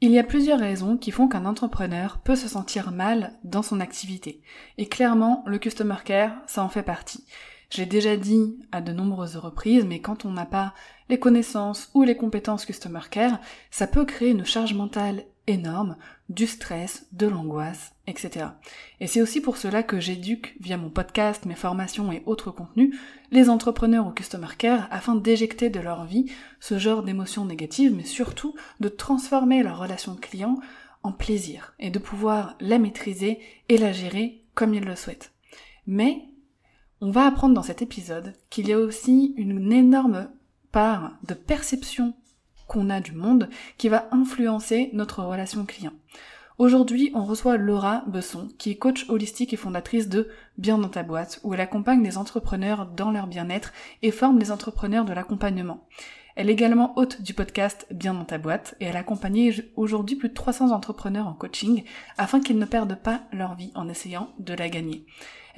Il y a plusieurs raisons qui font qu'un entrepreneur peut se sentir mal dans son activité. Et clairement, le Customer Care, ça en fait partie. J'ai déjà dit à de nombreuses reprises, mais quand on n'a pas les connaissances ou les compétences Customer Care, ça peut créer une charge mentale énorme, du stress, de l'angoisse, etc. Et c'est aussi pour cela que j'éduque via mon podcast, mes formations et autres contenus les entrepreneurs au Customer Care afin d'éjecter de leur vie ce genre d'émotions négatives, mais surtout de transformer leur relation client en plaisir et de pouvoir la maîtriser et la gérer comme ils le souhaitent. Mais on va apprendre dans cet épisode qu'il y a aussi une énorme part de perception qu'on a du monde qui va influencer notre relation client. Aujourd'hui, on reçoit Laura Besson, qui est coach holistique et fondatrice de Bien dans ta boîte, où elle accompagne des entrepreneurs dans leur bien-être et forme les entrepreneurs de l'accompagnement. Elle est également hôte du podcast Bien dans ta boîte et elle accompagne aujourd'hui plus de 300 entrepreneurs en coaching afin qu'ils ne perdent pas leur vie en essayant de la gagner.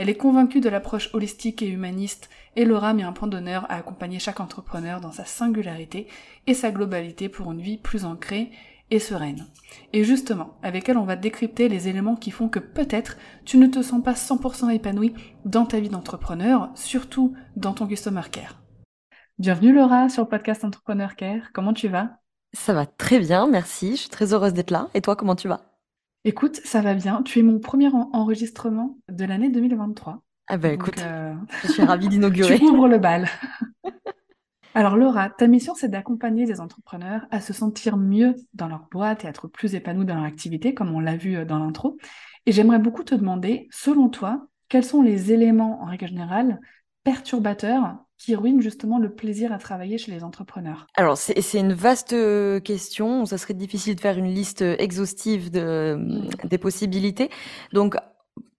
Elle est convaincue de l'approche holistique et humaniste et Laura met un point d'honneur à accompagner chaque entrepreneur dans sa singularité et sa globalité pour une vie plus ancrée et sereine. Et justement, avec elle, on va décrypter les éléments qui font que peut-être tu ne te sens pas 100% épanoui dans ta vie d'entrepreneur, surtout dans ton customer care. Bienvenue Laura sur le podcast Entrepreneur Care. Comment tu vas? Ça va très bien, merci. Je suis très heureuse d'être là. Et toi, comment tu vas? Écoute, ça va bien. Tu es mon premier enregistrement de l'année 2023. Ah ben écoute, euh, je suis ravie d'inaugurer. tu ouvres le bal. Alors Laura, ta mission c'est d'accompagner les entrepreneurs à se sentir mieux dans leur boîte et être plus épanouis dans leur activité, comme on l'a vu euh, dans l'intro. Et j'aimerais beaucoup te demander, selon toi, quels sont les éléments en règle générale perturbateurs qui ruine justement le plaisir à travailler chez les entrepreneurs Alors, c'est une vaste euh, question. Ça serait difficile de faire une liste exhaustive de, mmh. des possibilités. Donc,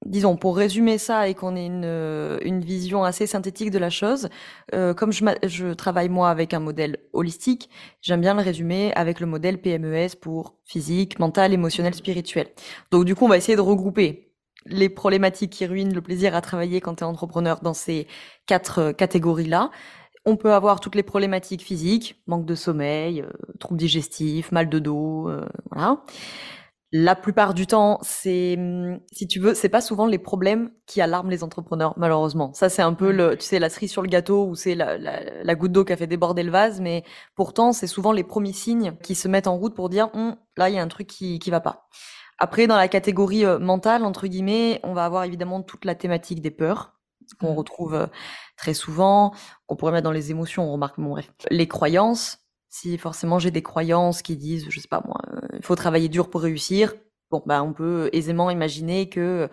disons, pour résumer ça et qu'on ait une, euh, une, vision assez synthétique de la chose, euh, comme je, je, travaille moi avec un modèle holistique, j'aime bien le résumer avec le modèle PMES pour physique, mental, émotionnel, spirituel. Donc du coup, on va essayer de regrouper les problématiques qui ruinent le plaisir à travailler quand tu es entrepreneur dans ces quatre euh, catégories-là. On peut avoir toutes les problématiques physiques, manque de sommeil, euh, troubles digestifs, mal de dos, euh, voilà. La plupart du temps, c'est, hum, si tu veux, c'est pas souvent les problèmes qui alarment les entrepreneurs, malheureusement. Ça, c'est un peu le, tu sais, la cerise sur le gâteau ou c'est la, la, goutte d'eau qui a fait déborder le vase, mais pourtant, c'est souvent les premiers signes qui se mettent en route pour dire, hum, là, il y a un truc qui, qui va pas. Après, dans la catégorie euh, mentale, entre guillemets, on va avoir évidemment toute la thématique des peurs, qu'on mmh. retrouve euh, très souvent, qu'on pourrait mettre dans les émotions, on remarque, bon, bref. Les croyances, si forcément j'ai des croyances qui disent, je sais pas moi, euh, il faut travailler dur pour réussir, bon, bah, on peut aisément imaginer que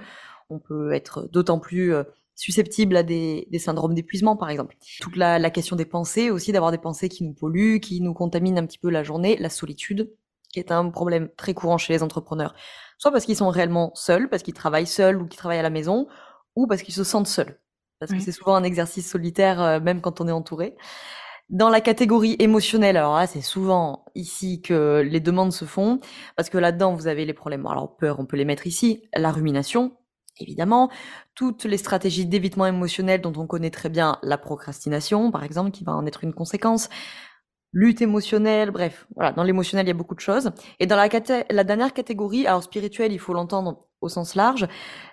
on peut être d'autant plus susceptible à des, des syndromes d'épuisement, par exemple. Toute la, la question des pensées aussi, d'avoir des pensées qui nous polluent, qui nous contaminent un petit peu la journée, la solitude, qui est un problème très courant chez les entrepreneurs. Soit parce qu'ils sont réellement seuls, parce qu'ils travaillent seuls ou qu'ils travaillent à la maison, ou parce qu'ils se sentent seuls. Parce que c'est souvent un exercice solitaire, euh, même quand on est entouré. Dans la catégorie émotionnelle, alors là, c'est souvent ici que les demandes se font, parce que là-dedans, vous avez les problèmes. Alors, peur, on peut les mettre ici. La rumination, évidemment. Toutes les stratégies d'évitement émotionnel dont on connaît très bien la procrastination, par exemple, qui va en être une conséquence lutte émotionnelle, bref, voilà, dans l'émotionnel, il y a beaucoup de choses. Et dans la, la dernière catégorie, alors spirituel, il faut l'entendre au sens large,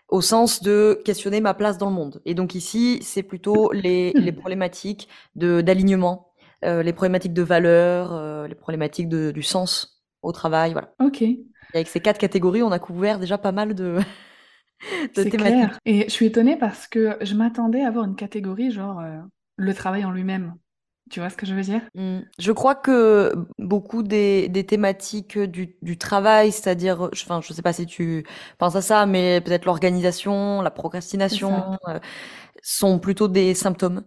au sens de questionner ma place dans le monde. Et donc ici, c'est plutôt les, les problématiques d'alignement, euh, les problématiques de valeur, euh, les problématiques de, du sens au travail, voilà. Ok. Et avec ces quatre catégories, on a couvert déjà pas mal de, de thématiques. Clair. Et je suis étonnée parce que je m'attendais à avoir une catégorie genre euh, le travail en lui-même. Tu vois ce que je veux dire? Mmh. Je crois que beaucoup des, des thématiques du, du travail, c'est-à-dire, enfin, je sais pas si tu penses à ça, mais peut-être l'organisation, la procrastination, euh, sont plutôt des symptômes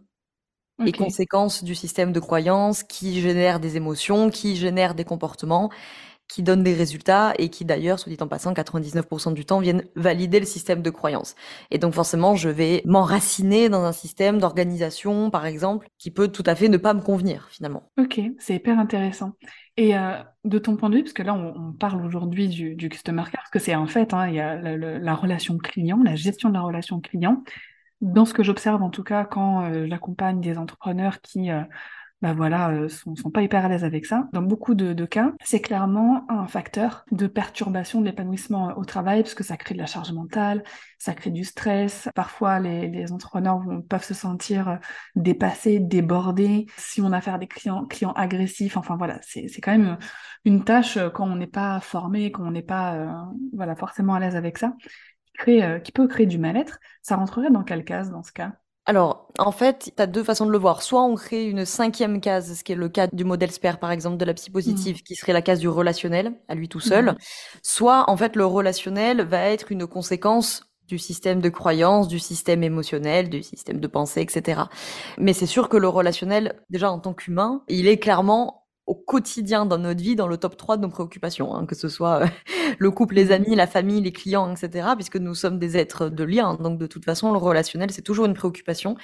et conséquence du système de croyance qui génère des émotions, qui génère des comportements qui donnent des résultats et qui d'ailleurs, soit dit en passant, 99% du temps viennent valider le système de croyance. Et donc forcément, je vais m'enraciner dans un système d'organisation, par exemple, qui peut tout à fait ne pas me convenir finalement. Ok, c'est hyper intéressant. Et euh, de ton point de vue, parce que là, on, parle aujourd'hui du, customer care, parce que c'est en fait, hein, il y a la, relation client, la gestion de la relation client. Dans ce que j'observe, en tout cas, quand euh, j'accompagne des entrepreneurs qui euh, bah voilà, euh, sont, sont pas hyper à l'aise avec ça. Dans beaucoup de, de cas, c'est clairement un facteur de perturbation de l'épanouissement au travail, parce que ça crée de la charge mentale, ça crée du stress. Parfois, les, les entrepreneurs vont, peuvent se sentir euh, dépassés, débordés. Si on a affaire à des clients, clients agressifs, enfin voilà, c'est quand même une tâche euh, quand on n'est pas formé, quand on n'est pas voilà forcément à l'aise avec ça, qui, crée, qui peut créer du mal-être. Ça rentrerait dans quelle case dans ce cas? Alors, en fait, tu as deux façons de le voir. Soit on crée une cinquième case, ce qui est le cas du modèle SPER, par exemple, de la psy positive, mmh. qui serait la case du relationnel, à lui tout seul. Mmh. Soit, en fait, le relationnel va être une conséquence du système de croyance, du système émotionnel, du système de pensée, etc. Mais c'est sûr que le relationnel, déjà en tant qu'humain, il est clairement au quotidien dans notre vie, dans le top 3 de nos préoccupations, hein, que ce soit euh, le couple, les amis, la famille, les clients, etc., puisque nous sommes des êtres de lien. Donc de toute façon, le relationnel, c'est toujours une préoccupation.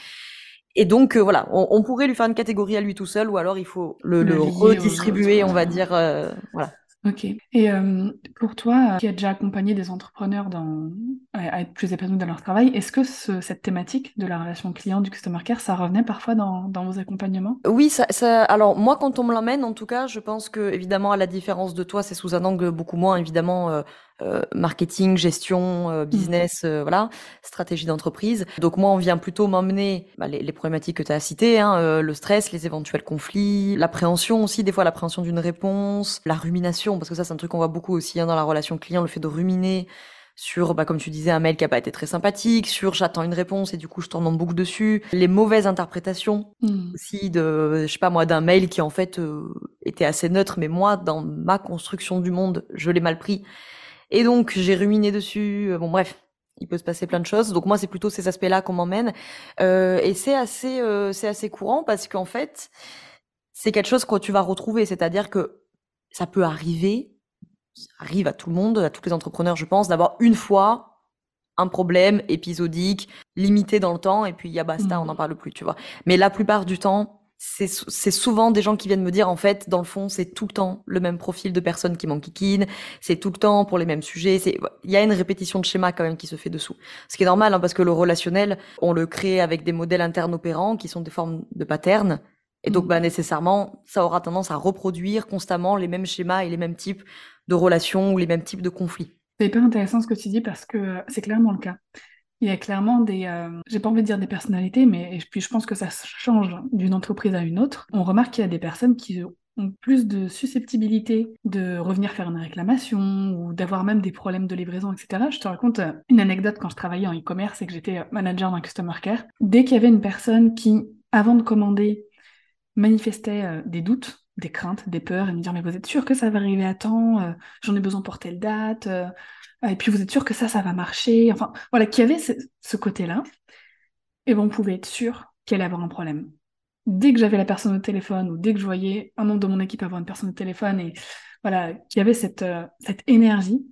Et donc euh, voilà, on, pourrait lui faire une catégorie à lui tout seul, ou alors il faut le, redistribuer, on va dire. Euh, voilà. Ok. Et euh, pour toi, qui a déjà accompagné des entrepreneurs dans, à être plus épanouis dans leur travail, est-ce que cette thématique de la relation client, du customer care, ça revenait parfois dans, dans vos accompagnements? Oui, ça, ça, alors moi, quand on me l'emmène, en tout cas, je pense que, évidemment, à la différence de toi, c'est sous un angle beaucoup moins, évidemment, euh, euh, marketing, gestion, euh, mmh. business, euh, voilà, stratégie d'entreprise. Donc moi, on vient plutôt m'emmener bah, les, les, problématiques que tu as citées, hein, le stress, les éventuels conflits, l'appréhension aussi, des fois l'appréhension d'une réponse, la rumination, parce que ça c'est un truc qu'on voit beaucoup aussi hein, dans la relation client, le fait de ruminer sur, bah, comme tu disais, un mail qui a pas été très sympathique, sur j'attends une réponse et du coup je tourne en boucle dessus, les mauvaises interprétations mmh. aussi de, je sais pas moi, d'un mail qui en fait était assez neutre, mais moi, dans ma construction du monde, je l'ai mal pris et donc, j'ai ruminé dessus. Euh, bon, bref, il peut se passer plein de choses. Donc moi, c'est plutôt ces aspects-là qu'on m'emmène. Euh, et c'est assez, euh, c'est assez courant parce qu'en fait, c'est quelque chose que tu vas retrouver. C'est-à-dire que ça peut arriver, ça arrive à tout le monde, à tous les entrepreneurs, je pense, d'avoir une fois un problème épisodique, limité dans le temps, et puis il y a basta, on n'en mmh. parle plus, tu vois. Mais la plupart du temps, c'est souvent des gens qui viennent me dire, en fait, dans le fond, c'est tout le temps le même profil de personnes qui m'enquiquinent, c'est tout le temps pour les mêmes sujets. Il y a une répétition de schéma quand même qui se fait dessous. Ce qui est normal, hein, parce que le relationnel, on le crée avec des modèles internes opérants qui sont des formes de patterns. Et donc, mmh. bah, nécessairement, ça aura tendance à reproduire constamment les mêmes schémas et les mêmes types de relations ou les mêmes types de conflits. C'est hyper intéressant ce que tu dis parce que c'est clairement le cas. Il y a clairement des, euh, j'ai pas envie de dire des personnalités, mais puis je pense que ça change d'une entreprise à une autre. On remarque qu'il y a des personnes qui ont plus de susceptibilité de revenir faire une réclamation ou d'avoir même des problèmes de livraison, etc. Je te raconte euh, une anecdote quand je travaillais en e-commerce et que j'étais euh, manager d'un customer care. Dès qu'il y avait une personne qui, avant de commander, manifestait des doutes, des craintes, des peurs et me dire mais vous êtes sûr que ça va arriver à temps J'en ai besoin pour telle date ah, et puis vous êtes sûr que ça, ça va marcher. Enfin, voilà, qu'il y avait ce, côté-là. Et bon, on pouvait être sûr qu'elle allait avoir un problème. Dès que j'avais la personne au téléphone ou dès que je voyais un membre de mon équipe avoir une personne au téléphone et voilà, qu'il y avait cette, euh, cette énergie,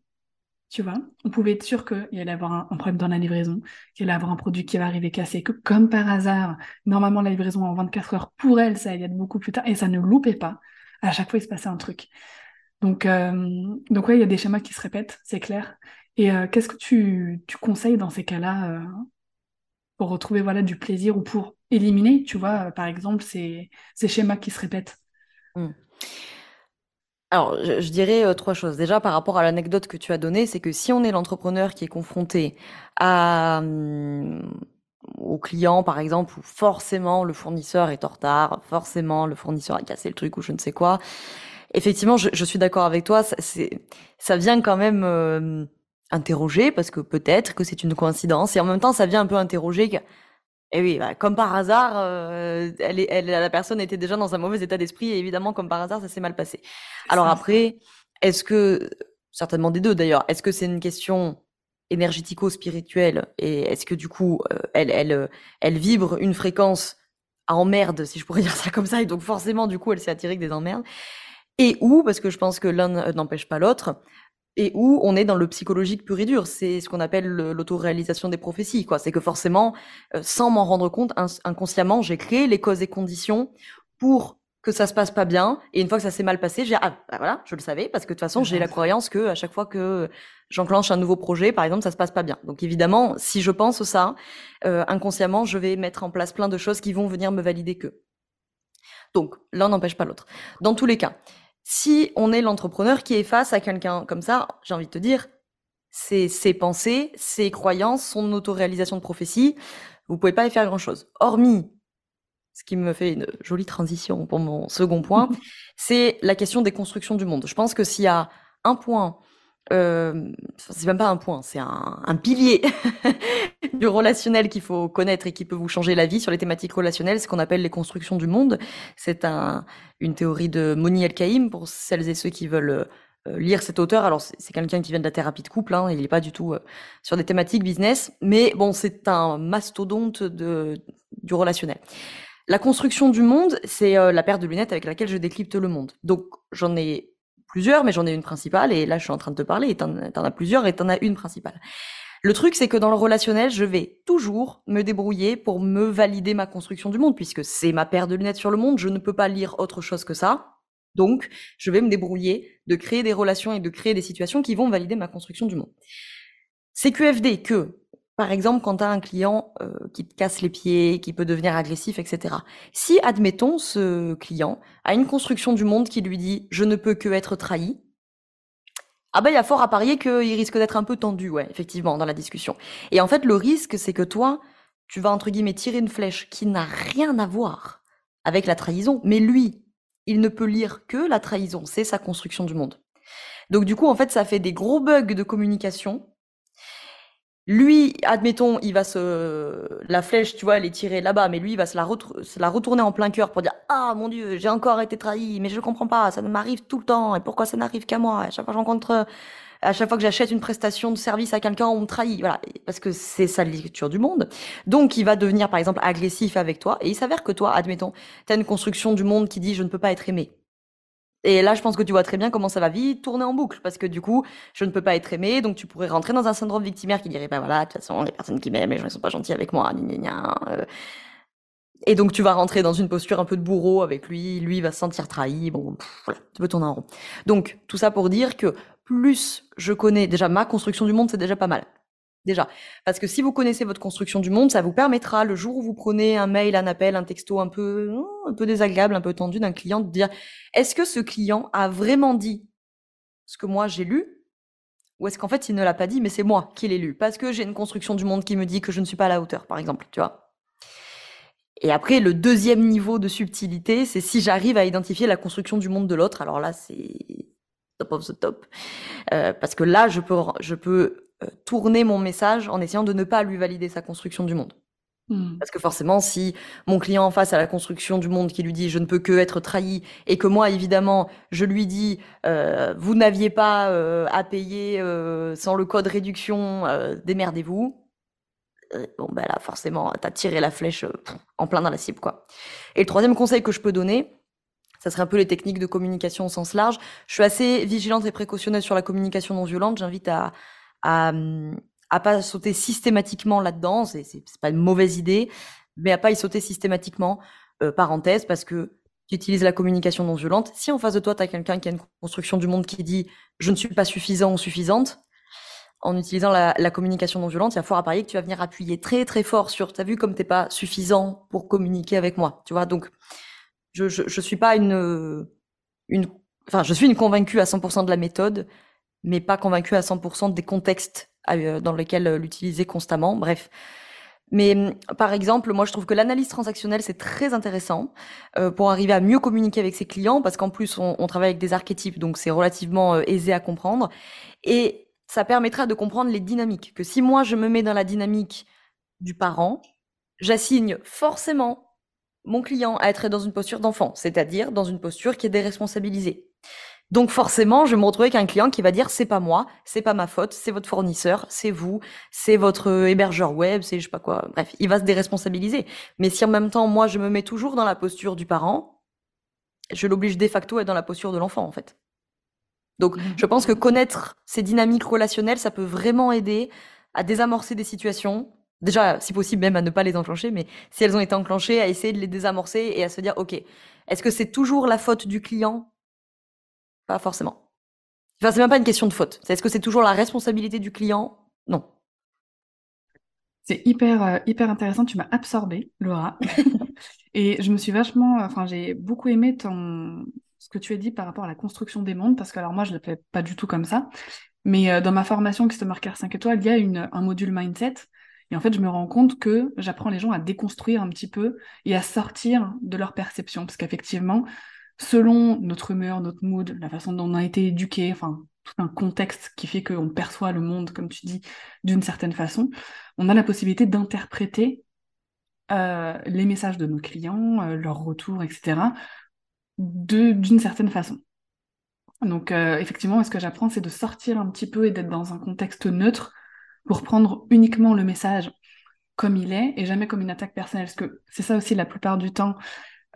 tu vois, on pouvait être sûr qu'il allait avoir un, problème dans la livraison, qu'il allait avoir un produit qui va arriver cassé, que comme par hasard, normalement la livraison en 24 heures, pour elle, ça allait être beaucoup plus tard et ça ne loupait pas. À chaque fois, il se passait un truc. Donc, euh, donc ouais, il y a des schémas qui se répètent, c'est clair. Et euh, qu'est-ce que tu, tu, conseilles dans ces cas-là euh, pour retrouver voilà, du plaisir ou pour éliminer, tu vois, par exemple, ces, ces schémas qui se répètent? Mmh. Alors, je, dirais trois choses. Déjà, par rapport à l'anecdote que tu as donnée, c'est que si on est l'entrepreneur qui est confronté à, mmh, au client, par exemple, où forcément le fournisseur est en retard, forcément le fournisseur a cassé le truc ou je ne sais quoi, effectivement, je, je suis d'accord avec toi. Ça, ça vient quand même euh, interroger parce que peut-être que c'est une coïncidence et en même temps, ça vient un peu interroger. Et eh oui, bah, comme par hasard, euh, elle, est, elle, la personne était déjà dans un mauvais état d'esprit et évidemment, comme par hasard, ça s'est mal passé. Alors après, est-ce que certainement des deux d'ailleurs, est-ce que c'est une question énergético-spirituelle et est-ce que du coup, euh, elle, elle, elle vibre une fréquence à emmerde, si je pourrais dire ça comme ça, et donc forcément, du coup, elle s'est attirée que des emmerdes. Et où, parce que je pense que l'un n'empêche pas l'autre, et où on est dans le psychologique pur et dur. C'est ce qu'on appelle l'autoréalisation des prophéties, quoi. C'est que forcément, euh, sans m'en rendre compte, inconsciemment, j'ai créé les causes et conditions pour que ça se passe pas bien. Et une fois que ça s'est mal passé, j'ai ah bah voilà, je le savais parce que de toute façon j'ai la croyance que à chaque fois que j'enclenche un nouveau projet, par exemple, ça se passe pas bien. Donc évidemment, si je pense ça, euh, inconsciemment, je vais mettre en place plein de choses qui vont venir me valider que. Donc l'un n'empêche pas l'autre. Dans tous les cas, si on est l'entrepreneur qui est face à quelqu'un comme ça, j'ai envie de te dire, c'est ses pensées, ses croyances, son autoréalisation de prophétie, vous pouvez pas y faire grand chose. Hormis ce qui me fait une jolie transition pour mon second point, c'est la question des constructions du monde. Je pense que s'il y a un point, euh, c'est même pas un point, c'est un, pilier du relationnel qu'il faut connaître et qui peut vous changer la vie sur les thématiques relationnelles, ce qu'on appelle les constructions du monde. C'est un, une théorie de Moni El-Kaïm pour celles et ceux qui veulent euh, lire cet auteur. Alors c'est quelqu'un qui vient de la thérapie de couple, hein, il n'est pas du tout euh, sur des thématiques business, mais bon, c'est un mastodonte du relationnel. La construction du monde, c'est euh, la paire de lunettes avec laquelle je décrypte le monde. Donc j'en ai plusieurs, mais j'en ai une principale, et là je suis en train de te parler, et t'en, en as plusieurs, et t'en as une principale. Le truc, c'est que dans le relationnel, je vais toujours me débrouiller pour me valider ma construction du monde, puisque c'est ma paire de lunettes sur le monde, je ne peux pas lire autre chose que ça. Donc, je vais me débrouiller de créer des relations et de créer des situations qui vont valider ma construction du monde. C'est QFD que par exemple, quand tu un client euh, qui te casse les pieds, qui peut devenir agressif, etc. Si, admettons, ce client a une construction du monde qui lui dit je ne peux que être trahi, ah ben il y a fort à parier qu'il risque d'être un peu tendu, ouais, effectivement, dans la discussion. Et en fait, le risque, c'est que toi, tu vas entre guillemets tirer une flèche qui n'a rien à voir avec la trahison, mais lui, il ne peut lire que la trahison, c'est sa construction du monde. Donc du coup, en fait, ça fait des gros bugs de communication lui, admettons, il va se. La flèche, tu vois, elle est tirée là-bas, mais lui, il va se la, retourner en plein cœur pour dire Ah mon Dieu, j'ai encore été trahi, mais je comprends pas, ça m'arrive tout le temps, et pourquoi ça n'arrive qu'à moi? À chaque fois que j'encontre. À chaque fois que j'achète une prestation de service à quelqu'un, on me trahit. Voilà, parce que c'est la lecture du monde. Donc, il va devenir, par exemple, agressif avec toi, et il s'avère que toi, admettons, tu as une construction du monde qui dit Je ne peux pas être aimé. Et là, je pense que tu vois très bien comment ça va vite tourner en boucle, parce que du coup, je ne peux pas être aimé, donc tu pourrais rentrer dans un syndrome victimaire qui dirait, bah voilà, de toute façon, les personnes qui m'aiment, les gens ne sont pas gentils avec moi, gna, gna, euh. Et donc tu vas rentrer dans une posture un peu de bourreau avec lui, lui va se sentir trahi, bon, voilà, tu peux tourner en rond. Donc, tout ça pour dire que plus je connais, déjà ma construction du monde, c'est déjà pas mal. Déjà. Parce que si vous connaissez votre construction du monde, ça vous permettra, le jour où vous prenez un mail, un appel, un texto un peu, hmm, un peu désagréable, un peu tendu d'un client, de dire, est-ce que ce client a vraiment dit ce que moi j'ai lu? Ou est-ce qu'en fait, il ne l'a pas dit, mais c'est moi qui l'ai lu? Parce que j'ai une construction du monde qui me dit que je ne suis pas à la hauteur, par exemple, tu vois? Et après, le deuxième niveau de subtilité, c'est si j'arrive à identifier la construction du monde de l'autre. Alors là, c'est top of the top. Euh, parce que là, je peux, je peux tourner mon message en essayant de ne pas lui valider sa construction du monde. Hmm. Parce que forcément, si mon client en face à la construction du monde qui lui dit je ne peux que être trahi et que moi évidemment je lui dis euh, vous n'aviez pas euh, à payer sans le code réduction, démerdez-vous. bon ben là forcément t'as tiré la flèche en plein dans la cible quoi. Et le troisième conseil que je peux donner, ça serait un peu les techniques de communication au sens large. Je suis assez vigilante et précautionnelle sur la communication non violente. J'invite à, à, à pas sauter systématiquement là-dedans, c'est, c'est, pas une mauvaise idée, mais à pas y sauter systématiquement. Euh, parenthèse, parce que tu utilises la communication non violente. Si en face de toi, tu as quelqu'un qui a une construction du monde qui dit je ne suis pas suffisant ou suffisante, en utilisant la, la communication non violente, il y a fort à parier que tu vas venir appuyer très très fort sur t'as vu comme t'es pas suffisant pour communiquer avec moi, tu vois. Donc je, je, je suis pas une une enfin je suis une convaincue à 100% de la méthode, mais pas convaincu à 100% des contextes euh, dans lesquels euh, l'utiliser constamment. Bref. Mais hum, par exemple, moi je trouve que l'analyse transactionnelle c'est très intéressant euh, pour arriver à mieux communiquer avec ses clients parce qu'en plus on, travaille avec des archétypes donc c'est relativement aisé à comprendre et ça permettra de comprendre les dynamiques. Que si moi je me mets dans la dynamique du parent, j'assigne forcément mon client à être dans une posture d'enfant, c'est-à-dire dans une posture qui est déresponsabilisée. Donc forcément, je vais me retrouver avec un client qui va dire c'est pas moi, c'est pas ma faute, c'est votre fournisseur, c'est vous, c'est votre hébergeur web, c'est je sais pas quoi. Bref, il va se déresponsabiliser. Mais si en même temps, moi, je me mets toujours dans la posture du parent, je l'oblige de facto à être dans la posture de l'enfant, en fait. Donc, mmh. je pense que connaître ces dynamiques relationnelles, ça peut vraiment aider à désamorcer des situations. Déjà, si possible, même à ne pas les enclencher, mais si elles ont été enclenchées, à essayer de les désamorcer et à se dire, OK, est-ce que c'est toujours la faute du client pas forcément. Enfin, c'est même pas une question de faute. Est-ce que c'est toujours la responsabilité du client? Non. C'est hyper, euh, hyper intéressant. Tu m'as absorbé, Laura. et je me suis vachement. Enfin, j'ai beaucoup aimé ton, ce que tu as dit par rapport à la construction des mondes, parce que alors moi, je ne le fais pas du tout comme ça. Mais euh, dans ma formation Customer Care 5 étoiles, il y a une, un module mindset. Et en fait, je me rends compte que j'apprends les gens à déconstruire un petit peu et à sortir de leur perception. Parce qu'effectivement, selon notre humeur, notre mood, la façon dont on a été éduqué, enfin tout un contexte qui fait qu'on perçoit le monde, comme tu dis, d'une certaine façon, on a la possibilité d'interpréter euh, les messages de nos clients, euh, leurs retours, etc., d'une certaine façon. Donc euh, effectivement, ce que j'apprends, c'est de sortir un petit peu et d'être dans un contexte neutre pour prendre uniquement le message comme il est et jamais comme une attaque personnelle. Parce que c'est ça aussi la plupart du temps,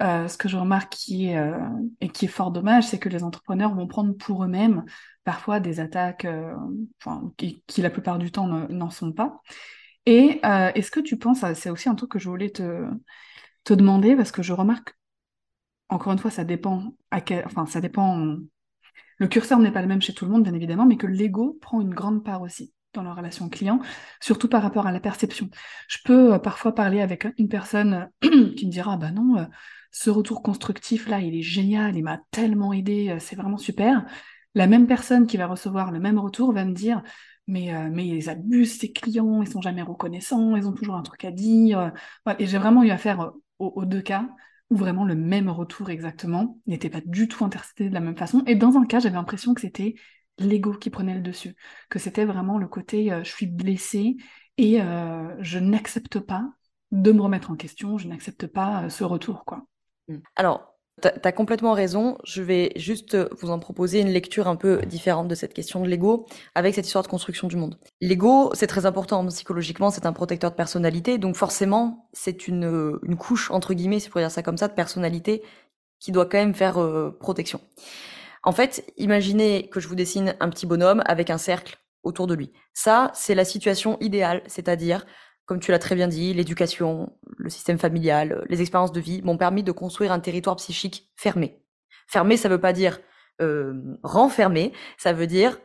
euh, ce que je remarque euh, et qui est fort dommage, c'est que les entrepreneurs vont prendre pour eux-mêmes parfois des attaques euh, qui, la plupart du temps n'en sont pas. Et est-ce que tu penses, c'est aussi un truc que je voulais te, demander, parce que je remarque, encore une fois, ça dépend, enfin ça dépend, le curseur n'est pas le même chez tout le monde, bien évidemment, mais que l'ego prend une grande part aussi dans la relation client, surtout par rapport à la perception. Je peux parfois parler avec une personne qui me dira, bah non, ce retour constructif là, il est génial, il m'a tellement aidé, euh, c'est vraiment super. La même personne qui va recevoir le même retour va me dire mais, euh, mais ils abusent ces clients, ils sont jamais reconnaissants, ils ont toujours un truc à dire. Et j'ai vraiment eu affaire euh, aux, deux cas où vraiment le même retour exactement n'était pas du tout interprété de la même façon. Et dans un cas, j'avais l'impression que c'était l'ego qui prenait le dessus, que c'était vraiment le côté je suis blessée et je n'accepte pas de me remettre en question, je n'accepte pas ce retour, quoi. Mmh. Alors, tu as, complètement raison. Je vais juste vous en proposer une lecture un peu différente de cette question de l'ego avec cette histoire de construction du monde. L'ego, c'est très important psychologiquement, c'est un protecteur de personnalité, donc forcément, c'est une, couche, entre guillemets, si pour dire ça comme ça, de personnalité qui doit quand même faire euh, protection. En fait, imaginez que je vous dessine un petit bonhomme avec un cercle autour de lui. Ça, c'est la situation idéale, c'est-à-dire comme tu l'as très bien dit, l'éducation, le système familial, les expériences de vie m'ont permis de construire un territoire psychique fermé. Fermé, ça veut pas dire euh, renfermé, ça veut dire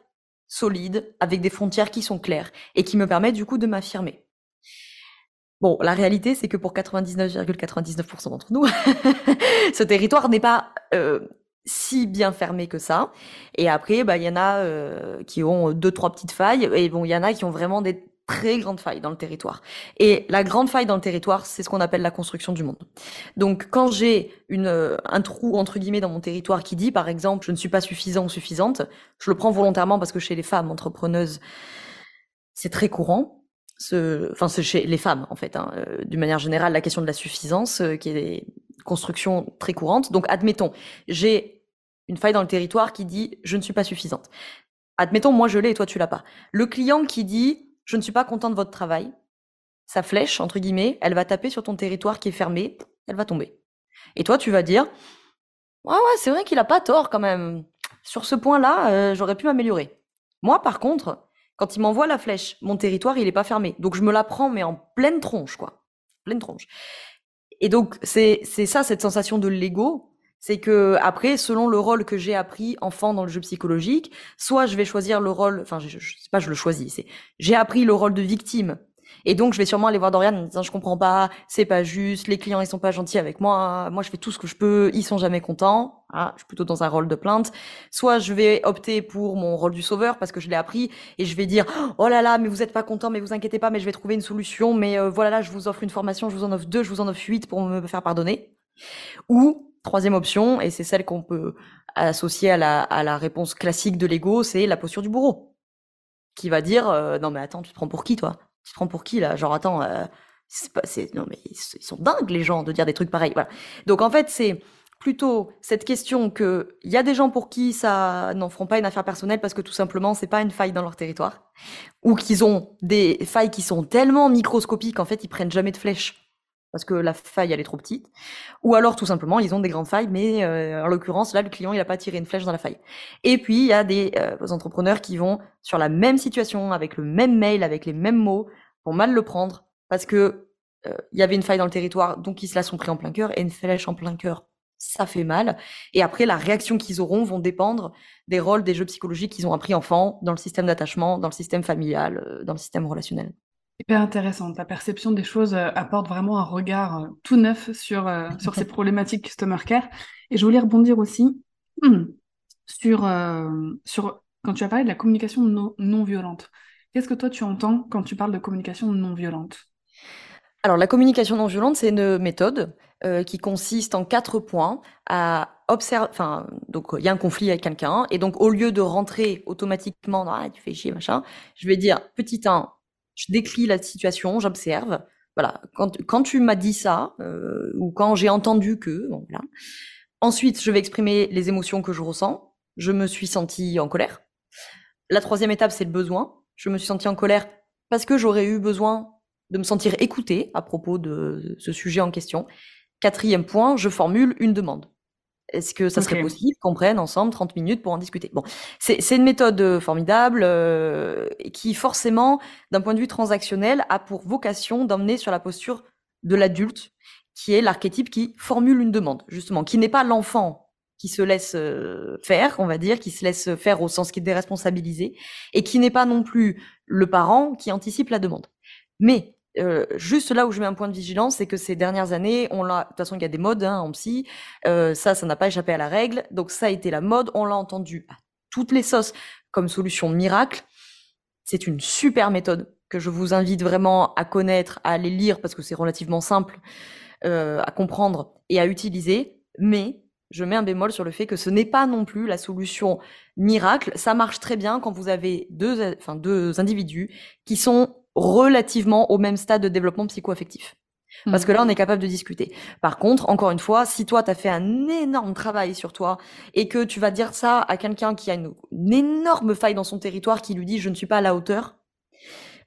solide, avec des frontières qui sont claires et qui me permettent du coup de m'affirmer. Bon, la réalité, c'est que pour 99,99% d'entre nous, ce territoire n'est pas euh, si bien fermé que ça. Et après, bah, il y en a euh, qui ont deux, trois petites failles, et bon, il y en a qui ont vraiment des très grande faille dans le territoire. Et la grande faille dans le territoire, c'est ce qu'on appelle la construction du monde. Donc quand j'ai une euh, un trou entre guillemets dans mon territoire qui dit par exemple je ne suis pas suffisant ou suffisante, je le prends volontairement parce que chez les femmes entrepreneuses, c'est très courant. Ce, enfin c'est chez les femmes en fait, hein, euh, d'une manière générale, la question de la suffisance euh, qui est des constructions très courantes. Donc admettons, j'ai une faille dans le territoire qui dit je ne suis pas suffisante. Admettons, moi je l'ai et toi tu l'as pas. Le client qui dit je ne suis pas content de votre travail, sa flèche, entre guillemets, elle va taper sur ton territoire qui est fermé, elle va tomber. Et toi, tu vas dire, ouais, ouais, c'est vrai qu'il a pas tort quand même. Sur ce point-là, euh, j'aurais pu m'améliorer. Moi, par contre, quand il m'envoie la flèche, mon territoire, il est pas fermé. Donc, je me la prends, mais en pleine tronche, quoi. Pleine tronche. Et donc, c'est ça, cette sensation de l'ego, c'est que après, selon le rôle que j'ai appris enfant dans le jeu psychologique, soit je vais choisir le rôle, enfin, je, je, sais pas, je le choisis, c'est j'ai appris le rôle de victime. Et donc, je vais sûrement aller voir Dorian en disant, je comprends pas, c'est pas juste, les clients, ils sont pas gentils avec moi, moi, je fais tout ce que je peux, ils sont jamais contents. Ah, je suis plutôt dans un rôle de plainte. Soit je vais opter pour mon rôle du sauveur parce que je l'ai appris et je vais dire, oh là là, mais vous êtes pas content, mais vous inquiétez pas, mais je vais trouver une solution, mais euh, voilà, là, je vous offre une formation, je vous en offre deux, je vous en offre huit pour me faire pardonner. Ou, Troisième option, et c'est celle qu'on peut associer à la, réponse classique de l'ego, c'est la posture du bourreau, qui va dire euh, non mais attends, tu te prends pour qui toi? Tu te prends pour qui là? Genre attends, euh, c'est pas, c'est non mais ils, sont dingues les gens de dire des trucs pareils. Voilà. Donc en fait c'est plutôt cette question que il y a des gens pour qui ça n'en feront pas une affaire personnelle parce que tout simplement c'est pas une faille dans leur territoire ou qu'ils ont des failles qui sont tellement microscopiques en fait ils prennent jamais de flèches parce que la faille elle est trop petite ou alors tout simplement ils ont des grandes failles mais euh, en l'occurrence là le client il a pas tiré une flèche dans la faille et puis il y a des euh, entrepreneurs qui vont sur la même situation avec le même mail avec les mêmes mots pour mal le prendre parce que euh, il y avait une faille dans le territoire donc ils se la sont pris en plein cœur et une flèche en plein cœur ça fait mal. Et après, la réaction qu'ils auront vont dépendre des rôles, des jeux psychologiques qu'ils ont appris enfant dans le système d'attachement, dans le système familial, euh, dans le système relationnel. Hyper intéressant. Ta perception des choses euh, apporte vraiment un regard euh, tout neuf sur, sur ces problématiques customer care. Et je voulais rebondir aussi sur, sur quand tu as parlé de la communication non, non violente. Qu'est-ce que toi tu entends quand tu parles de communication non violente? Alors, la communication non violente, c'est une méthode euh, qui consiste en quatre points à observer. Enfin, donc il y a un conflit avec quelqu'un, et donc au lieu de rentrer automatiquement dans ah tu fais chier machin, je vais dire petit 1, je décris la situation, j'observe. Voilà, quand, quand tu m'as dit ça, euh, ou quand j'ai entendu que, voilà. Ensuite, je vais exprimer les émotions que je ressens. Je me suis sentie en colère. La troisième étape, c'est le besoin. Je me suis sentie en colère parce que j'aurais eu besoin de me sentir écoutée à propos de ce sujet en question. Quatrième point, je formule une demande. Est-ce que ça serait possible qu'on prenne ensemble 30 minutes pour en discuter? Bon, c'est une méthode euh, formidable euh, qui forcément, d'un point de vue transactionnel, a pour vocation d'emmener sur la posture de l'adulte, qui est l'archétype qui formule une demande, justement, qui n'est pas l'enfant qui se laisse euh, faire, on va dire, qui se laisse faire au sens qui est déresponsabilisé, et qui n'est pas non plus le parent qui anticipe la demande. Mais euh, juste là où je mets un point de vigilance, c'est que ces dernières années, on l'a. De toute façon, il y a des modes hein, en psy. Euh, ça, ça n'a pas échappé à la règle. Donc ça a été la mode. On l'a entendu à toutes les sauces comme solution miracle. C'est une super méthode que je vous invite vraiment à connaître, à aller lire parce que c'est relativement simple euh, à comprendre et à utiliser. Mais je mets un bémol sur le fait que ce n'est pas non plus la solution miracle. Ça marche très bien quand vous avez deux, enfin deux individus qui sont relativement au même stade de développement psycho-affectif. Parce que là, on est capable de discuter. Par contre, encore une fois, si toi, tu as fait un énorme travail sur toi et que tu vas dire ça à quelqu'un qui a une, énorme faille dans son territoire, qui lui dit je ne suis pas à la hauteur,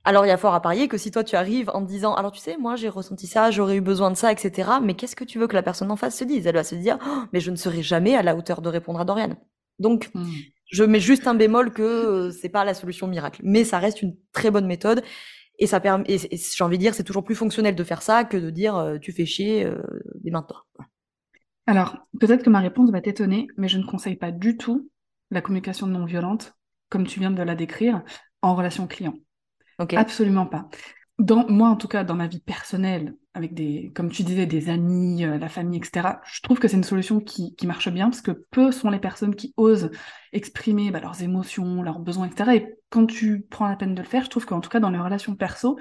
alors il y a fort à parier que si toi, tu arrives en disant alors tu sais, moi, j'ai ressenti ça, j'aurais eu besoin de ça, etc., mais qu'est-ce que tu veux que la personne en face se dise? Elle va se dire oh, mais je ne serai jamais à la hauteur de répondre à Dorian. Donc, mmh. je mets juste un bémol que euh, c'est pas la solution miracle, mais ça reste une très bonne méthode et ça permet, j'ai envie de dire, c'est toujours plus fonctionnel de faire ça que de dire euh, tu fais chier euh, dès maintenant. Alors, peut-être que ma réponse va t'étonner, mais je ne conseille pas du tout la communication non violente, comme tu viens de la décrire, en relation client. Absolument pas dans moi en tout cas dans ma vie personnelle avec des comme tu disais des amis euh, la famille etc je trouve que c'est une solution qui, qui, marche bien parce que peu sont les personnes qui osent exprimer bah, leurs émotions leurs besoins etc et quand tu prends la peine de le faire je trouve qu'en tout cas dans les relations perso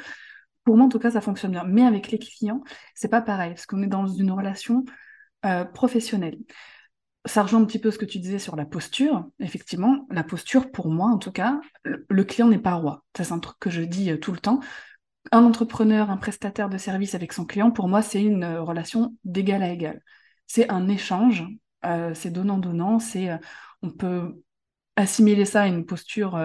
pour moi en tout cas ça fonctionne bien mais avec les clients c'est pas pareil parce qu'on est dans une relation euh, professionnelle ça rejoint un petit peu ce que tu disais sur la posture. Effectivement, la posture, pour moi en tout cas, le client n'est pas roi. Ça, c'est un truc que je dis euh, tout le temps un entrepreneur, un prestataire de service avec son client, pour moi, c'est une euh, relation d'égal à égal. C'est un échange, euh, c'est donnant-donnant, c'est euh, on peut assimiler ça à une posture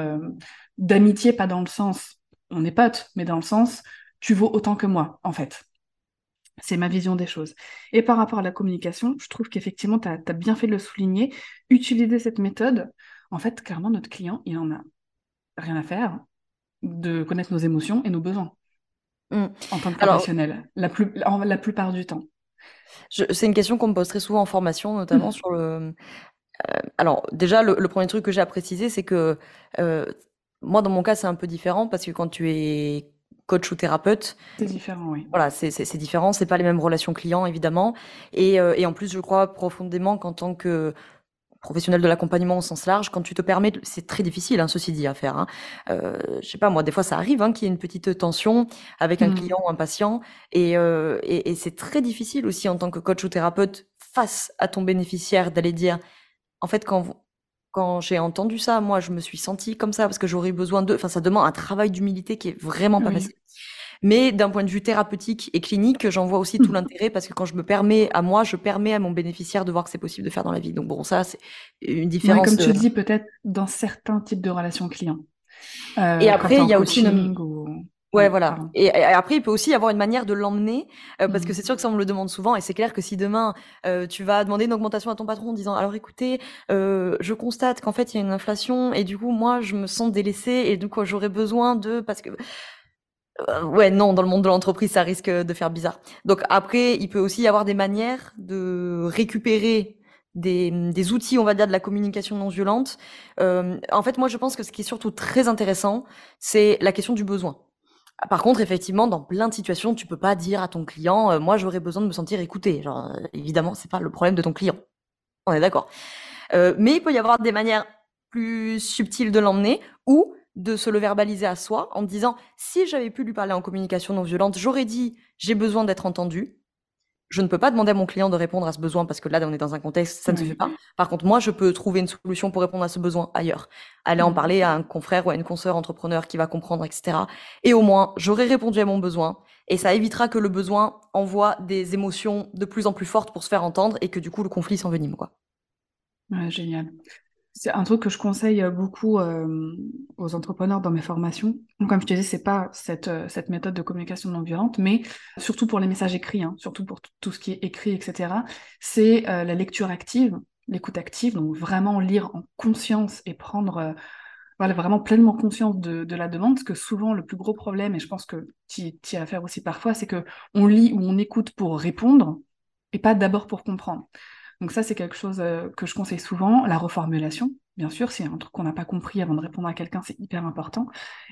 d'amitié, pas dans le sens on est potes, mais dans le sens tu vaux autant que moi, en fait. C'est ma vision des choses. Et par rapport à la communication, je trouve qu'effectivement, tu as, as, bien fait de le souligner. Utiliser cette méthode, en fait, clairement, notre client, il en a rien à faire de connaître nos émotions et nos besoins. Mmh. en tant que professionnel, la, plus, la plupart du temps C'est une question qu'on me pose très souvent en formation, notamment mmh. sur le. Euh, alors, déjà, le, premier truc que j'ai à préciser, c'est que euh, moi, dans mon cas, c'est un peu différent parce que quand tu es coach ou thérapeute. C'est différent, oui. Voilà, c'est différent. C'est pas les mêmes relations clients, évidemment. Et, euh, et en plus, je crois profondément qu'en tant que professionnel de l'accompagnement au sens large, quand tu te permets, c'est très difficile, hein, ceci dit, à faire. Hein. Euh, je sais pas, moi, des fois, ça arrive hein, qu'il y ait une petite tension avec un mmh. client ou un patient, euh, et, et, c'est très difficile aussi en tant que coach ou thérapeute face à ton bénéficiaire d'aller dire, en fait, quand quand j'ai entendu ça, moi, je me suis sentie comme ça parce que j'aurais besoin de. Enfin, ça demande un travail d'humilité qui est vraiment pas facile. Mais d'un point de vue thérapeutique et clinique, j'en vois aussi tout mmh. l'intérêt parce que quand je me permets à moi, je permets à mon bénéficiaire de voir que c'est possible de faire dans la vie. Donc bon, ça, c'est une différence. comme tu le dis, peut-être dans certains types de relations clients. et après, il y a aussi une... Ouais, voilà. Et, après, il peut aussi y avoir une manière de l'emmener, euh, parce que mmh. c'est sûr que ça, on me le demande souvent, et c'est clair que si demain, euh, tu vas demander une augmentation à ton patron en disant, alors écoutez, euh, je constate qu'en fait, il y a une inflation, et du coup, moi, je me sens délaissée, et du coup, j'aurais besoin de... Parce que... ouais, non, dans le monde de l'entreprise, ça risque de faire bizarre. Donc après, il peut aussi y avoir des manières de récupérer des, des, outils, on va dire, de la communication non violente. en fait, moi, je pense que ce qui est surtout très intéressant, c'est la question du besoin. Par contre, effectivement, dans plein de situations, tu peux pas dire à ton client, euh, moi, j'aurais besoin de me sentir écouté. Genre, euh, évidemment, c'est pas le problème de ton client. On est d'accord. Euh, mais il peut y avoir des manières plus subtiles de l'emmener ou de se le verbaliser à soi en disant, si j'avais pu lui parler en communication non violente, j'aurais dit, j'ai besoin d'être entendu je ne peux pas demander à mon client de répondre à ce besoin parce que là, on est dans un contexte, ça ne se fait pas. Par contre, moi, je peux trouver une solution pour répondre à ce besoin ailleurs. Aller en mmh. parler à un confrère ou à une consoeur entrepreneur qui va comprendre, etc. Et au moins, j'aurai répondu à mon besoin et ça évitera que le besoin envoie des émotions de plus en plus fortes pour se faire entendre et que du coup, le conflit s'envenime, quoi. Ouais, génial. C'est un truc que je conseille euh, beaucoup euh, aux entrepreneurs dans mes formations. comme je te disais, c'est pas cette, euh, cette méthode de communication non violente, mais surtout pour les messages écrits, hein, surtout pour tout ce qui est écrit, etc. C'est la lecture active, l'écoute active, donc vraiment lire en conscience et prendre vraiment pleinement conscience de, de, la demande, parce que souvent le plus gros problème, et je pense que tu y as affaire aussi parfois, c'est que on lit ou on écoute pour répondre et pas d'abord pour comprendre. Donc ça, c'est quelque chose euh, que je conseille souvent. La reformulation, bien sûr, c'est un truc qu'on n'a pas compris avant de répondre à quelqu'un, c'est hyper important.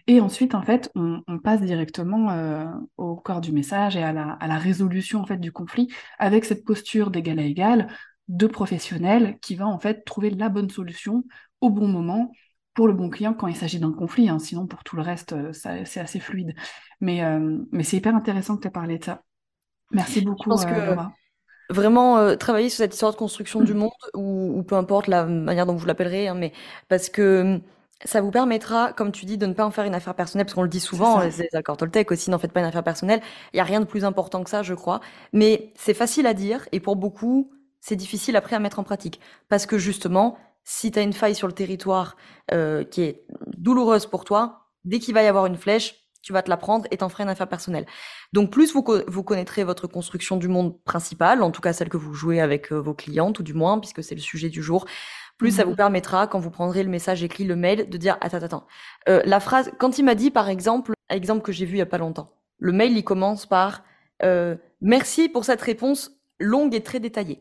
Et ensuite, en fait, on, passe directement euh, au corps du message et à la, à la, résolution en fait du conflit avec cette posture d'égal à égal de professionnel qui va en fait trouver la bonne solution au bon moment pour le bon client quand il s'agit d'un conflit. Hein. Sinon, pour tout le reste, euh, c'est assez fluide. Mais, mais c'est hyper intéressant que tu aies parlé de ça. Merci beaucoup, Laura vraiment euh, travailler sur cette histoire de construction du monde, ou, peu importe la manière dont vous l'appellerez, hein, mais parce que hum, ça vous permettra, comme tu dis, de ne pas en faire une affaire personnelle, parce qu'on le dit souvent, les accords Toltec aussi, n'en faites pas une affaire personnelle. Il n'y a rien de plus important que ça, je crois. Mais c'est facile à dire, et pour beaucoup, c'est difficile après à mettre en pratique. Parce que justement, si tu as une faille sur le territoire euh, qui est douloureuse pour toi, dès qu'il va y avoir une flèche, tu vas te la prendre et t'en ferai une affaire personnelle. Donc plus vous, vous connaîtrez votre construction du monde principal, en tout cas celle que vous jouez avec euh, vos clients, tout du moins, puisque c'est le sujet du jour, plus ça mmh vous permettra, quand vous prendrez le message écrit, le mail, de dire attends, attends. Euh, la phrase, quand il m'a dit par exemple, exemple que j'ai vu il y a pas longtemps, le mail il commence par euh, merci pour cette réponse longue et très détaillée.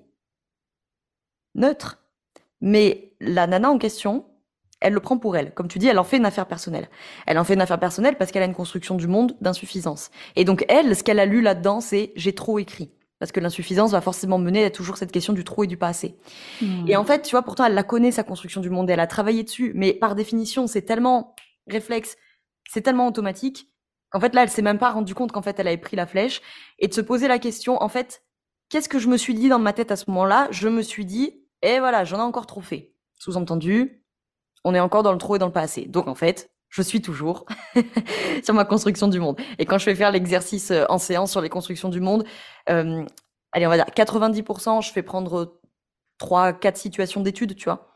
Neutre. Mais la nana en question, elle le prend pour elle. Comme tu dis, elle en fait une affaire personnelle. Elle en fait une affaire personnelle parce qu'elle a une construction du monde d'insuffisance. Et donc elle, ce qu'elle a lu là-dedans, c'est j'ai trop écrit. Parce que l'insuffisance va forcément mener à toujours cette question du trop et du pas assez. Hmm. Et en fait, tu vois, pourtant, elle la connaît, sa construction du monde, elle a travaillé dessus, mais par définition, c'est tellement réflexe, c'est tellement automatique, qu'en fait, là, elle s'est même pas rendue compte qu'en fait, elle avait pris la flèche, et de se poser la question, en fait, qu'est-ce que je me suis dit dans ma tête à ce moment-là? Je me suis dit, et voilà, j'en ai encore trop fait. Sous-entendu, on est encore dans le trop et dans le pas assez. Donc en fait, je suis toujours sur ma construction du monde. Et quand je vais faire l'exercice euh, en séance sur les constructions du monde, euh, allez, on va dire 90%, je fais prendre 3-4 situations d'études, tu vois.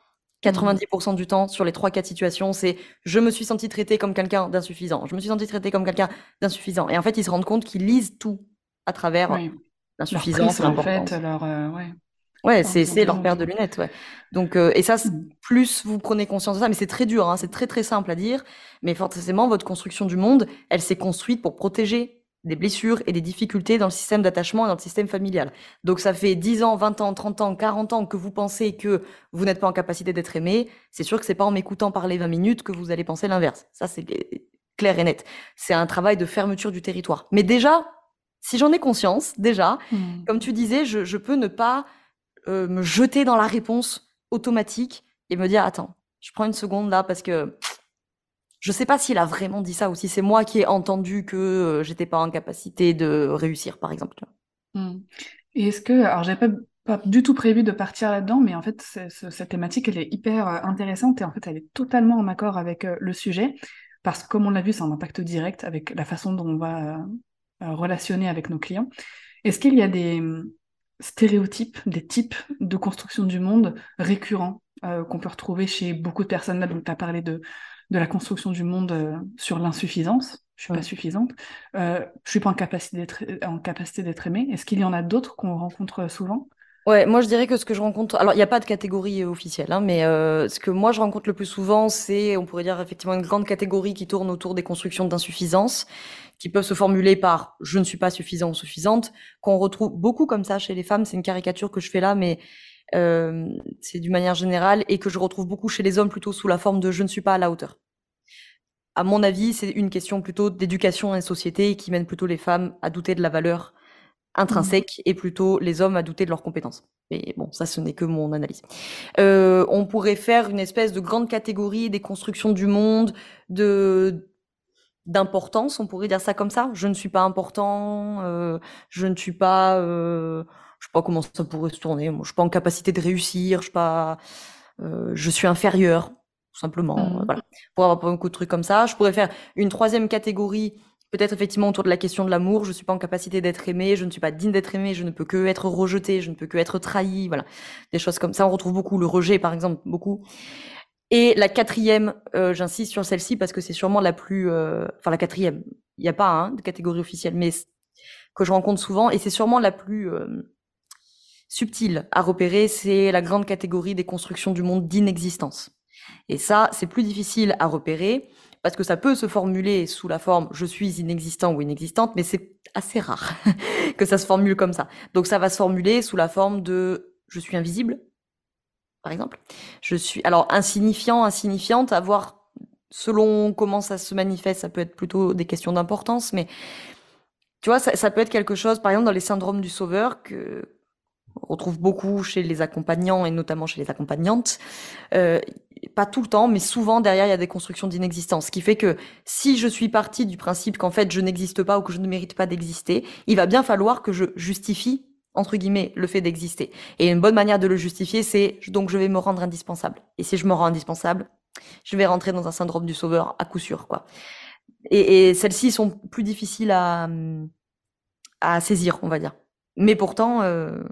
90% du temps, sur les 3-4 situations, c'est je me suis senti traité comme quelqu'un d'insuffisant. Je me suis senti traité comme quelqu'un d'insuffisant. Et en fait, ils se rendent compte qu'ils lisent tout à travers l'insuffisance. En fait, leur, euh, ouais. Ouais, c'est leur paire de lunettes, ouais. Donc euh, et ça, mmh. plus vous prenez conscience de ça, mais c'est très dur, hein, c'est très très simple à dire, mais forcément votre construction du monde, elle s'est construite pour protéger des blessures et des difficultés dans le système d'attachement et dans le système familial. Donc ça fait 10 ans, 20 ans, 30 ans, 40 ans que vous pensez que vous n'êtes pas en capacité d'être aimé, c'est sûr que c'est pas en m'écoutant parler 20 minutes que vous allez penser l'inverse. Ça c'est clair et net. C'est un travail de fermeture du territoire. Mais déjà, si j'en ai conscience, déjà, mmh. comme tu disais, je, je peux ne pas euh, me jeter dans la réponse automatique et me dire attends, je prends une seconde là parce que je sais pas s'il a vraiment dit ça ou si c'est moi qui ai entendu que euh, j'étais pas en capacité de réussir, par exemple. Mmh. Et est-ce que, alors j'avais pas, pas, du tout prévu de partir là-dedans, mais en fait cette thématique elle est hyper euh, intéressante et en fait elle est totalement en accord avec le sujet parce que comme on l'a vu, c'est un impact direct avec la façon dont on va relationner avec nos clients. Est-ce qu'il y a des hum, stéréotypes, des types de construction du monde récurrents qu'on peut retrouver chez beaucoup de personnes là. Donc, tu as parlé de, de la construction du monde sur l'insuffisance. Je suis pas suffisante, euh, je suis pas en capacité d'être en capacité d'être aimée. Est-ce qu'il y en a d'autres qu'on rencontre souvent? Ouais, moi je dirais que ce que je rencontre, alors il n'y a pas de catégorie officielle, hein, mais euh, ce que moi je rencontre le plus souvent, c'est, on pourrait dire effectivement une grande catégorie qui tourne autour des constructions d'insuffisance, qui peuvent se formuler par je ne suis pas suffisant ou suffisante, qu'on retrouve beaucoup comme ça chez les femmes. C'est une caricature que je fais là, mais euh, c'est d'une manière générale et que je retrouve beaucoup chez les hommes plutôt sous la forme de je ne suis pas à la hauteur à mon avis, c'est une question plutôt d'éducation et société qui mène plutôt les femmes à douter de la valeur intrinsèque mmh. et plutôt les hommes à douter de leurs compétences. Mais bon, ça, ce n'est que mon analyse. Euh, on pourrait faire une espèce de grande catégorie des constructions du monde, de d'importance, on pourrait dire ça comme ça? Je ne suis pas important, euh, je ne suis pas, euh, je sais pas comment ça pourrait se tourner. Moi, je suis pas en capacité de réussir, je suis pas, euh, je suis inférieur simplement. Mmh. Voilà. Pour avoir beaucoup de trucs comme ça. Je pourrais faire une troisième catégorie, peut-être effectivement autour de la question de l'amour. Je suis pas en capacité d'être aimé, je ne suis pas digne d'être aimé, je ne peux que être rejeté, je ne peux que être trahi. Voilà. Des choses comme ça. On retrouve beaucoup le rejet, par exemple, beaucoup. Et la quatrième, euh, j'insiste sur celle-ci parce que c'est sûrement la plus, euh, enfin la quatrième. Il n'y a pas hein, de catégorie officielle, mais que je rencontre souvent et c'est sûrement la plus euh, subtile à repérer. C'est la grande catégorie des constructions du monde d'inexistence. Et ça, c'est plus difficile à repérer parce que ça peut se formuler sous la forme je suis inexistant ou inexistante, mais c'est assez rare que ça se formule comme ça. Donc ça va se formuler sous la forme de je suis invisible, par exemple. Je suis alors insignifiant, insignifiante, à voir selon comment ça se manifeste, ça peut être plutôt des questions d'importance, mais tu vois, ça, ça, peut être quelque chose, par exemple, dans les syndromes du sauveur, que on retrouve beaucoup chez les accompagnants et notamment chez les accompagnantes. Euh, pas tout le temps, mais souvent derrière il y a des constructions d'inexistence, ce qui fait que si je suis partie du principe qu'en fait je n'existe pas ou que je ne mérite pas d'exister, il va bien falloir que je justifie entre guillemets le fait d'exister. Et une bonne manière de le justifier, c'est donc je vais me rendre indispensable. Et si je me rends indispensable, je vais rentrer dans un syndrome du sauveur à coup sûr. Et, celles-ci sont plus difficiles à, à saisir, on va dire. Mais pourtant, euh,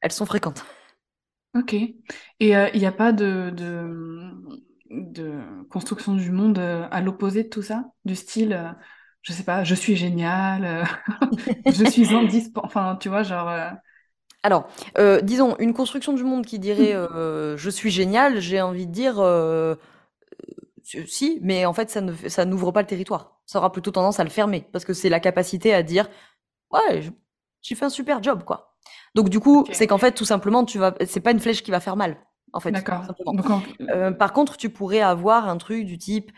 elles sont fréquentes. Ok. Et euh, il n'y a pas de, de, construction du monde euh, à l'opposé de tout ça? Du style, je sais pas, je suis génial, je suis indispensable, enfin, tu vois, genre... Alors, disons, une construction du monde qui dirait je suis génial, j'ai envie de dire si, mais en fait, ça ne, ça n'ouvre pas le territoire. Ça aura plutôt tendance à le fermer, parce que c'est la capacité à dire ouais, j'ai fait un super job, quoi. Donc du coup, c'est qu'en fait, tout simplement, tu vas, c'est pas une flèche qui va faire mal, en fait. D'accord. Euh, par contre, tu pourrais avoir un truc du type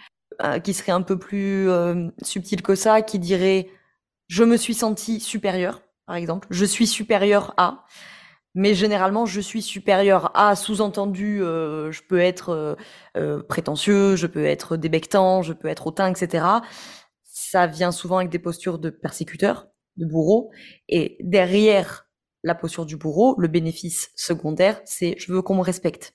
euh, qui serait un peu plus euh, subtil que ça, qui dirait je me suis senti supérieur, par exemple, je suis supérieur à. Mais généralement, je suis supérieur à, sous-entendu, je peux être prétentieux, je peux être débectant, je peux être hautain, etc. Ça vient souvent avec des postures de persécuteur, de bourreau. Et derrière la posture du bourreau, le bénéfice secondaire, c'est je veux qu'on me respecte.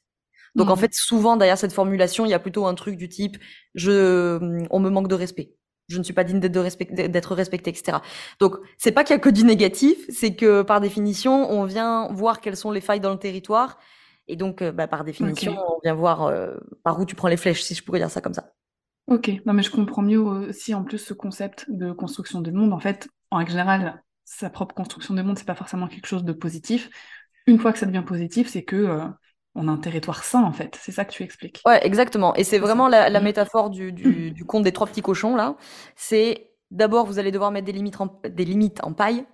Donc en mmh. fait, souvent derrière cette formulation, il y a plutôt un truc du type je, mmh, on me manque de respect, je ne suis pas digne d'être respecté, d'être respecté, etc. Donc c'est pas qu'il y a que du négatif, c'est que par définition, on vient voir quelles sont les failles dans le territoire, et donc euh, bah, par définition, on vient voir euh, par où tu prends les flèches, si je pourrais dire ça comme ça. Ok, non mais je comprends mieux aussi en plus ce concept de construction du monde. En fait, en règle générale, sa propre construction de monde, c'est pas forcément quelque chose de positif. Une fois que ça devient positif, c'est que euh, on a un territoire sain en fait. C'est ça que tu expliques. Ouais, exactement. Et c'est vraiment la, mm. métaphore du, du, conte des trois petits cochons là. C'est d'abord vous allez devoir mettre des limites en, des limites en paille.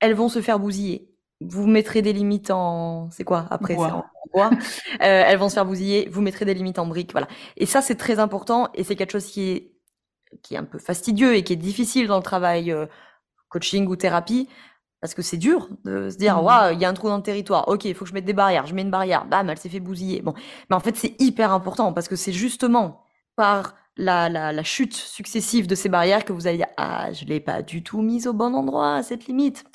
Elles vont se faire bousiller. Vous mettrez des limites en c'est quoi après bois. en bois. euh, elles vont se faire bousiller. Vous mettrez des limites en briques. Voilà. Et ça c'est très important et c'est quelque chose qui est qui est un peu fastidieux et qui est difficile dans le travail. Euh, coaching ou thérapie, parce que c'est dur de se dire, mmh. waouh, il y a un trou dans le territoire, ok, il faut que je mette des barrières, je mets une barrière, bam, elle s'est fait bousiller. Bon, mais en fait, c'est hyper important parce que c'est justement par la, la, chute successive de ces barrières que vous allez dire, ah, je l'ai pas du tout mise au bon endroit, cette limite.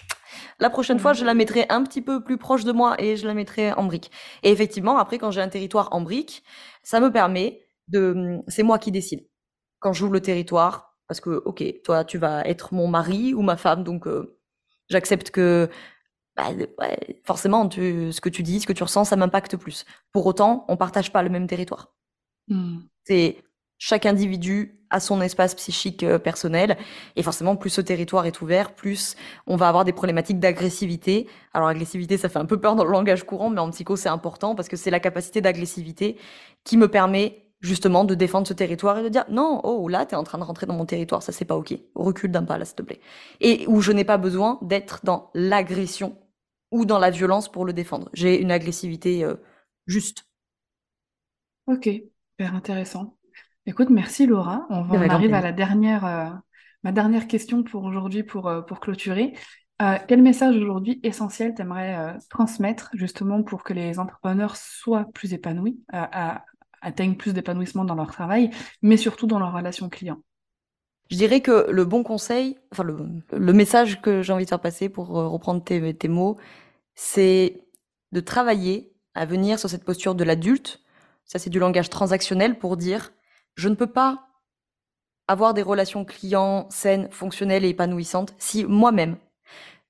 La prochaine fois, je la mmh. mettrai un petit peu plus proche de moi et je la mettrai en brique. Et effectivement, après, quand j'ai un territoire en brique, ça me permet de, c'est moi qui décide. quand j'ouvre le territoire, parce que, ok, toi, tu vas être mon mari ou ma femme, donc euh, j'accepte que bah, forcément, ce que tu dis, ce que tu ressens, ça m'impacte plus. Pour autant, on partage pas le même territoire. Mmh. C'est chaque individu a son espace psychique euh, personnel et forcément plus ce territoire est ouvert, plus on va avoir des problématiques d'agressivité. Alors agressivité, ça fait un peu peur dans le langage courant, mais en psycho c'est important parce que c'est la capacité d'agressivité qui me permet justement de défendre ce territoire et de dire non, oh là t'es en train de rentrer dans mon territoire, ça c'est pas ok, recule d'un pas là s'il te plaît. Et où je n'ai pas besoin d'être dans l'agression ou dans la violence pour le défendre. J'ai une agressivité euh, juste. Ok, super intéressant. Écoute, merci Laura. On, va, arrive à la dernière, euh, ma dernière question pour aujourd'hui pour, euh, pour clôturer. quel message aujourd'hui essentiel t'aimerais transmettre justement pour que les entrepreneurs soient plus épanouis, atteignent plus d'épanouissement dans leur travail, mais surtout dans leur relation client je dirais que le bon conseil, enfin le, message que j'ai envie de faire passer pour euh, reprendre tes, tes mots, c'est de travailler à venir sur cette posture de l'adulte. Ça, c'est du langage transactionnel pour dire je ne peux pas avoir des relations clients saines, fonctionnelles et épanouissantes si moi-même,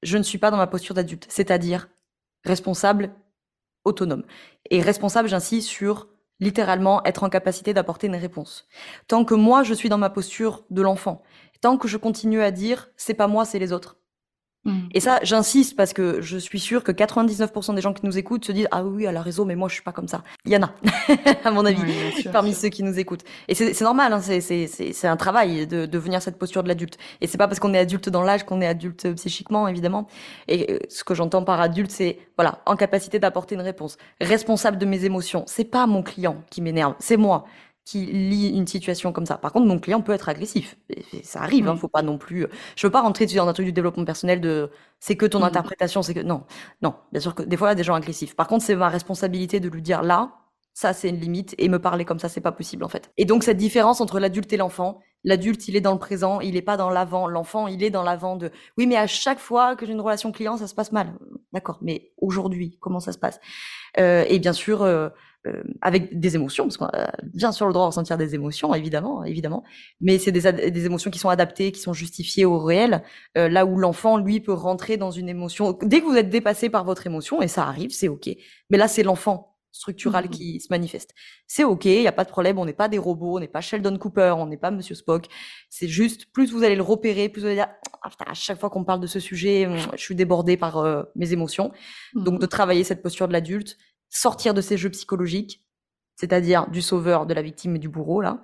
je ne suis pas dans ma posture d'adulte, c'est-à-dire responsable, autonome. Et responsable, j'insiste sur littéralement être en capacité d'apporter une réponse. Tant que moi, je suis dans ma posture de l'enfant, tant que je continue à dire c'est pas moi, c'est les autres, Mmh. Et ça, j'insiste parce que je suis sûre que 99% des gens qui nous écoutent se disent ah oui, elle a raison, mais moi je suis pas comme ça. Il y en a, à mon avis, parmi ceux qui nous écoutent. Et c'est normal, hein, c'est un travail de, de venir cette posture de l'adulte. Et c'est pas parce qu'on est adulte dans l'âge qu'on est adulte psychiquement, évidemment. Et euh, ce que j'entends par adulte, c'est voilà, en capacité d'apporter une réponse, responsable de mes émotions. C'est pas mon client qui m'énerve, c'est moi qui lit une situation comme ça. Par contre, mon client peut être agressif. ça arrive, hein, faut pas non plus. Je veux pas rentrer dans un truc du développement personnel de c'est que ton mmh. interprétation, c'est que non, non. Bien sûr que des fois, il y a des gens agressifs. Par contre, c'est ma responsabilité de lui dire là, ça c'est une limite et me parler comme ça, c'est pas possible en fait. Et donc cette différence entre l'adulte et l'enfant, l'adulte il est dans le présent, il est pas dans l'avant. L'enfant il est dans l'avant de oui, mais à chaque fois que j'ai une relation client, ça se passe mal. D'accord, mais aujourd'hui, comment ça se passe? Euh, Et bien sûr. Euh, euh, avec des émotions, parce qu'on a bien sûr le droit de ressentir des émotions, évidemment, évidemment, mais c'est des, des, émotions qui sont adaptées, qui sont justifiées au réel, euh, là où l'enfant, lui, peut rentrer dans une émotion. Dès que vous êtes dépassé par votre émotion, et ça arrive, c'est OK. Mais là, c'est l'enfant structural mmh qui se manifeste. C'est OK, il n'y a pas de problème, on n'est pas des robots, on n'est pas Sheldon Cooper, on n'est pas Monsieur Spock. C'est juste, plus vous allez le repérer, plus vous allez dire, ah, à chaque fois qu'on parle de ce sujet, hum, je suis débordé par euh, mes émotions. Donc mmh de travailler cette posture de l'adulte, sortir de ces jeux psychologiques, c'est-à-dire du sauveur, de la victime et du bourreau, là,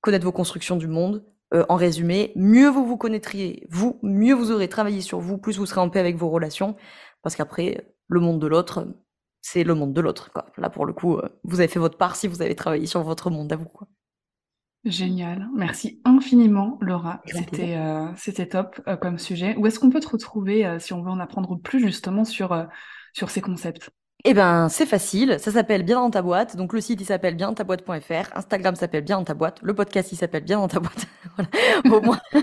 connaître vos constructions du monde. Euh, en résumé, mieux vous vous connaîtriez, vous, mieux vous aurez travaillé sur vous, plus vous serez en paix avec vos relations, parce qu'après, le monde de l'autre, c'est le monde de l'autre. Là, pour le coup, euh, vous avez fait votre part si vous avez travaillé sur votre monde à vous. Quoi. Génial. Merci infiniment, Laura. C'était euh, c'était top comme sujet. Où est-ce qu'on peut te retrouver si on veut en apprendre plus justement sur, sur ces concepts? Eh ben, c'est facile. Ça s'appelle Bien dans ta boîte. Donc, le site, il s'appelle bien dans ta boîte.fr. Instagram s'appelle Bien dans ta boîte. Le podcast, il s'appelle Bien dans ta boîte. Au moins,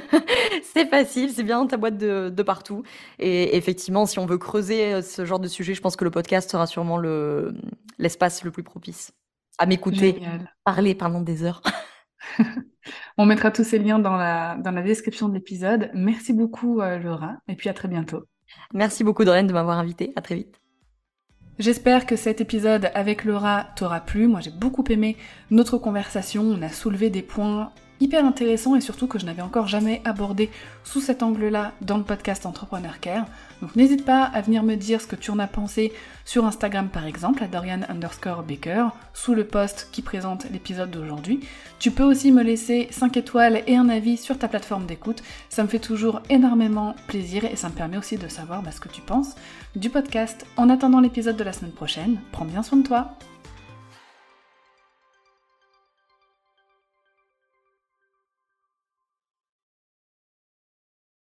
c'est facile. C'est bien dans ta boîte de, de, partout. Et effectivement, si on veut creuser euh, ce genre de sujet, je pense que le podcast sera sûrement le, l'espace le plus propice à m'écouter, parler pendant des heures. on mettra tous ces liens dans la, dans la description de l'épisode. Merci beaucoup, euh, Laura. Et puis, à très bientôt. Merci beaucoup, Doreen, de m'avoir invité. À très vite. J'espère que cet épisode avec Laura t'aura plu. Moi j'ai beaucoup aimé notre conversation. On a soulevé des points hyper intéressants et surtout que je n'avais encore jamais abordé sous cet angle-là dans le podcast Entrepreneur Care. Donc n'hésite pas à venir me dire ce que tu en as pensé sur Instagram par exemple, à Dorian underscore Baker, sous le post qui présente l'épisode d'aujourd'hui. Tu peux aussi me laisser 5 étoiles et un avis sur ta plateforme d'écoute. Ça me fait toujours énormément plaisir et ça me permet aussi de savoir bah, ce que tu penses du podcast. En attendant l'épisode de la semaine prochaine, prends bien soin de toi.